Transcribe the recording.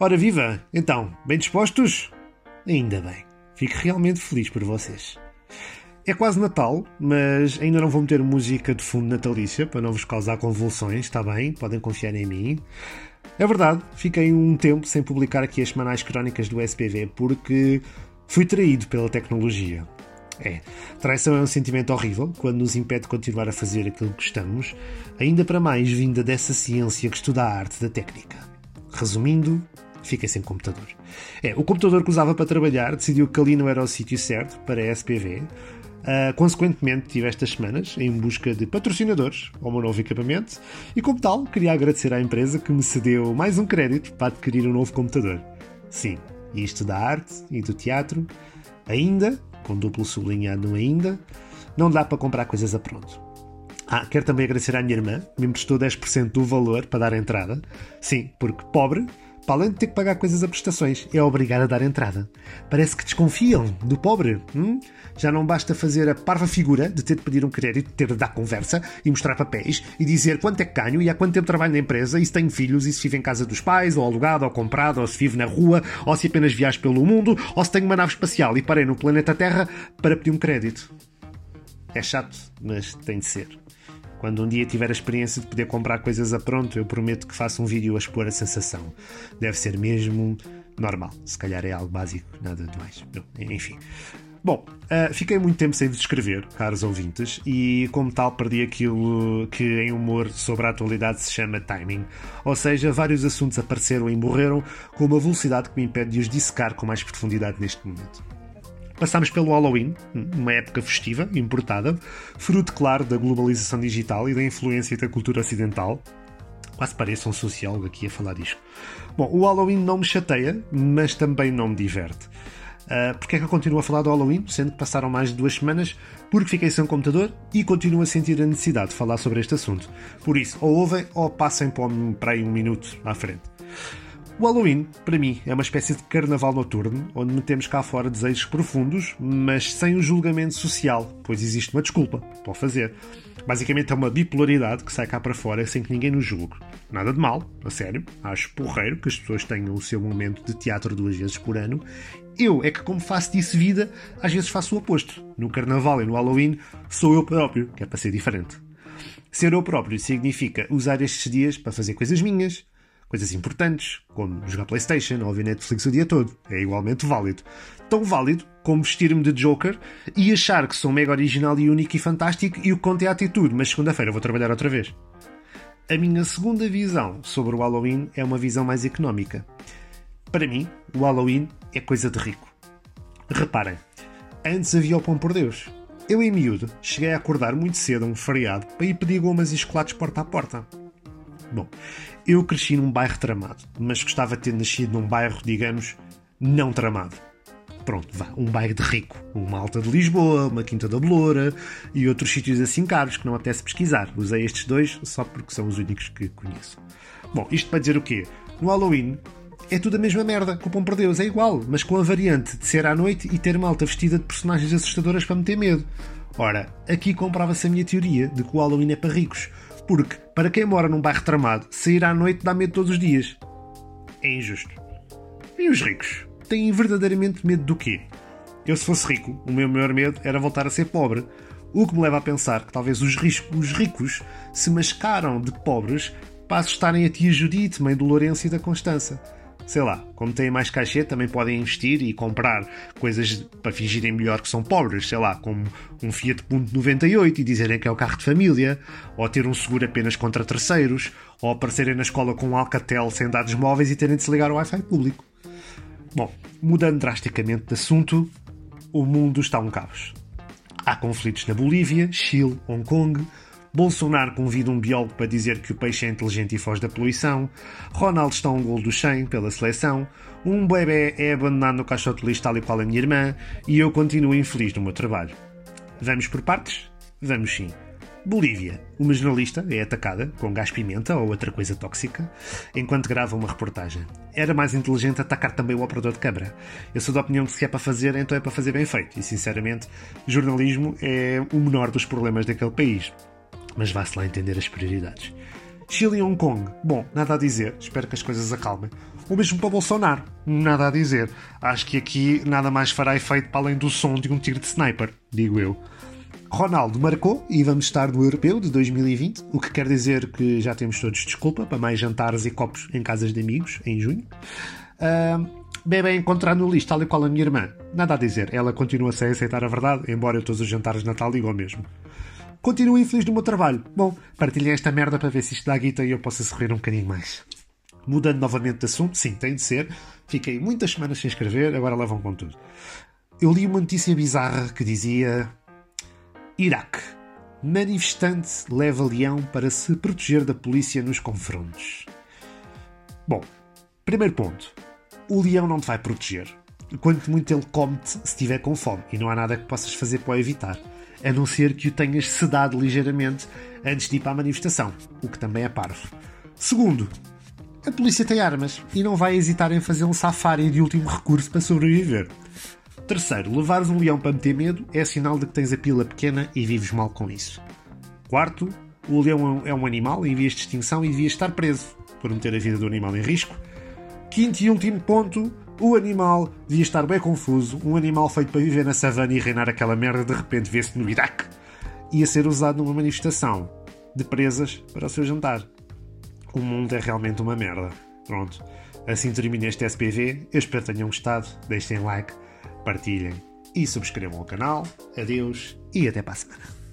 Ora viva! Então, bem dispostos? Ainda bem. Fico realmente feliz por vocês. É quase Natal, mas ainda não vou meter música de fundo natalícia para não vos causar convulsões, está bem? Podem confiar em mim. É verdade, fiquei um tempo sem publicar aqui as semanais crónicas do SPV porque fui traído pela tecnologia. É, traição é um sentimento horrível quando nos impede de continuar a fazer aquilo que gostamos, ainda para mais vinda dessa ciência que estuda a arte da técnica. Resumindo, fiquei sem computador. É, o computador que usava para trabalhar decidiu que ali não era o sítio certo para a SPV. Uh, consequentemente, tive estas semanas em busca de patrocinadores ao meu novo equipamento e, como tal, queria agradecer à empresa que me cedeu mais um crédito para adquirir um novo computador. Sim, isto da arte e do teatro, ainda, com duplo sublinhado no ainda, não dá para comprar coisas a pronto. Ah, quero também agradecer à minha irmã, que me emprestou 10% do valor para dar a entrada. Sim, porque pobre para além de ter que pagar coisas a prestações, é obrigado a dar entrada. Parece que desconfiam do pobre. Hum? Já não basta fazer a parva figura de ter de pedir um crédito, ter de dar conversa e mostrar papéis e dizer quanto é que ganho e há quanto tempo trabalho na empresa e se tenho filhos e se vive em casa dos pais, ou alugado, ou comprado, ou se vive na rua, ou se apenas viajo pelo mundo, ou se tenho uma nave espacial e parei no planeta Terra para pedir um crédito. É chato, mas tem de ser. Quando um dia tiver a experiência de poder comprar coisas a pronto, eu prometo que faço um vídeo a expor a sensação. Deve ser mesmo normal. Se calhar é algo básico, nada de mais. Enfim. Bom, uh, fiquei muito tempo sem vos escrever, caros ouvintes, e como tal perdi aquilo que em humor sobre a atualidade se chama timing. Ou seja, vários assuntos apareceram e morreram com uma velocidade que me impede de os dissecar com mais profundidade neste momento. Passámos pelo Halloween, uma época festiva, importada, fruto, claro, da globalização digital e da influência da cultura ocidental. Quase parece um sociólogo aqui a falar disto. Bom, o Halloween não me chateia, mas também não me diverte. Uh, Porquê é que eu continuo a falar do Halloween, sendo que passaram mais de duas semanas? Porque fiquei sem computador e continuo a sentir a necessidade de falar sobre este assunto. Por isso, ou ouvem ou passem para aí um minuto à frente. O Halloween, para mim, é uma espécie de carnaval noturno, onde metemos cá fora desejos profundos, mas sem o julgamento social, pois existe uma desculpa para o fazer. Basicamente é uma bipolaridade que sai cá para fora sem que ninguém nos julgue. Nada de mal, a sério. Acho porreiro que as pessoas tenham o seu momento de teatro duas vezes por ano. Eu é que, como faço disso vida, às vezes faço o oposto. No carnaval e no Halloween, sou eu próprio, que é para ser diferente. Ser eu próprio significa usar estes dias para fazer coisas minhas, coisas importantes, como jogar Playstation ou ver Netflix o dia todo. É igualmente válido. Tão válido como vestir-me de Joker e achar que sou mega original e único e fantástico e o conto é a atitude, mas segunda-feira vou trabalhar outra vez. A minha segunda visão sobre o Halloween é uma visão mais económica. Para mim, o Halloween é coisa de rico. Reparem, antes havia o pão por Deus. Eu, em miúdo, cheguei a acordar muito cedo um feriado para ir pedir gomas e chocolates porta a porta. Bom, eu cresci num bairro tramado, mas gostava de ter nascido num bairro, digamos, não tramado. Pronto, vá, um bairro de rico. Uma alta de Lisboa, uma quinta da Beloura e outros sítios assim caros que não apetece pesquisar. Usei estes dois só porque são os únicos que conheço. Bom, isto para dizer o quê? No Halloween é tudo a mesma merda, com o Deus, é igual, mas com a variante de ser à noite e ter malta vestida de personagens assustadoras para meter medo. Ora, aqui comprava-se a minha teoria de que o Halloween é para ricos, porque, para quem mora num bairro tramado, sair à noite dá medo todos os dias. É injusto. E os ricos? Têm verdadeiramente medo do quê? Eu, se fosse rico, o meu maior medo era voltar a ser pobre. O que me leva a pensar que talvez os, os ricos se mascaram de pobres para assustarem a tia Judite, mãe do Lourenço e da Constança sei lá, como têm mais cachê, também podem investir e comprar coisas para fingirem melhor que são pobres, sei lá, como um Fiat Punto 98 e dizerem que é o carro de família, ou ter um seguro apenas contra terceiros, ou aparecerem na escola com um Alcatel sem dados móveis e terem de se ligar ao Wi-Fi público. Bom, mudando drasticamente de assunto, o mundo está um caos. Há conflitos na Bolívia, Chile, Hong Kong, Bolsonaro convida um biólogo para dizer que o peixe é inteligente e foge da poluição. Ronaldo está a um gol do 100 pela seleção. Um bebê é abandonado no caixote lixo tal e qual a minha irmã. E eu continuo infeliz no meu trabalho. Vamos por partes? Vamos sim. Bolívia. Uma jornalista é atacada com gás-pimenta ou outra coisa tóxica enquanto grava uma reportagem. Era mais inteligente atacar também o operador de câmara. Eu sou da opinião que se é para fazer, então é para fazer bem feito. E sinceramente, jornalismo é o menor dos problemas daquele país mas vá-se lá entender as prioridades. Chile e Hong Kong. Bom, nada a dizer. Espero que as coisas acalmem. O mesmo para Bolsonaro. Nada a dizer. Acho que aqui nada mais fará efeito para além do som de um tiro de sniper, digo eu. Ronaldo marcou e vamos estar no Europeu de 2020, o que quer dizer que já temos todos desculpa para mais jantares e copos em casas de amigos em junho. Uh, Bebê encontrar no lixo, tal e qual a minha irmã. Nada a dizer, ela continua sem aceitar a verdade, embora eu todos os jantares de Natal digam mesmo. Continuo infeliz do meu trabalho. Bom, partilhei esta merda para ver se isto dá guita e eu possa sorrir um bocadinho mais. Mudando novamente de assunto, sim, tem de ser. Fiquei muitas semanas sem escrever, agora levam com tudo. Eu li uma notícia bizarra que dizia: Iraque. Manifestante leva leão para se proteger da polícia nos confrontos. Bom, primeiro ponto. O leão não te vai proteger. Quanto muito ele come-te se estiver com fome e não há nada que possas fazer para o evitar a não ser que o tenhas sedado ligeiramente antes de ir para a manifestação, o que também é parvo. Segundo, a polícia tem armas e não vai hesitar em fazer um safari de último recurso para sobreviver. Terceiro, levares um leão para meter medo é sinal de que tens a pila pequena e vives mal com isso. Quarto, o leão é um animal em vias de extinção e devia estar preso por meter a vida do animal em risco. Quinto e último ponto, o animal devia estar bem confuso. Um animal feito para viver na savana e reinar aquela merda, de repente vê-se no Iraque. Ia ser usado numa manifestação de presas para o seu jantar. O mundo é realmente uma merda. Pronto. Assim termina este SPV. Eu espero que tenham gostado. Deixem like, partilhem e subscrevam o canal. Adeus e até para a semana.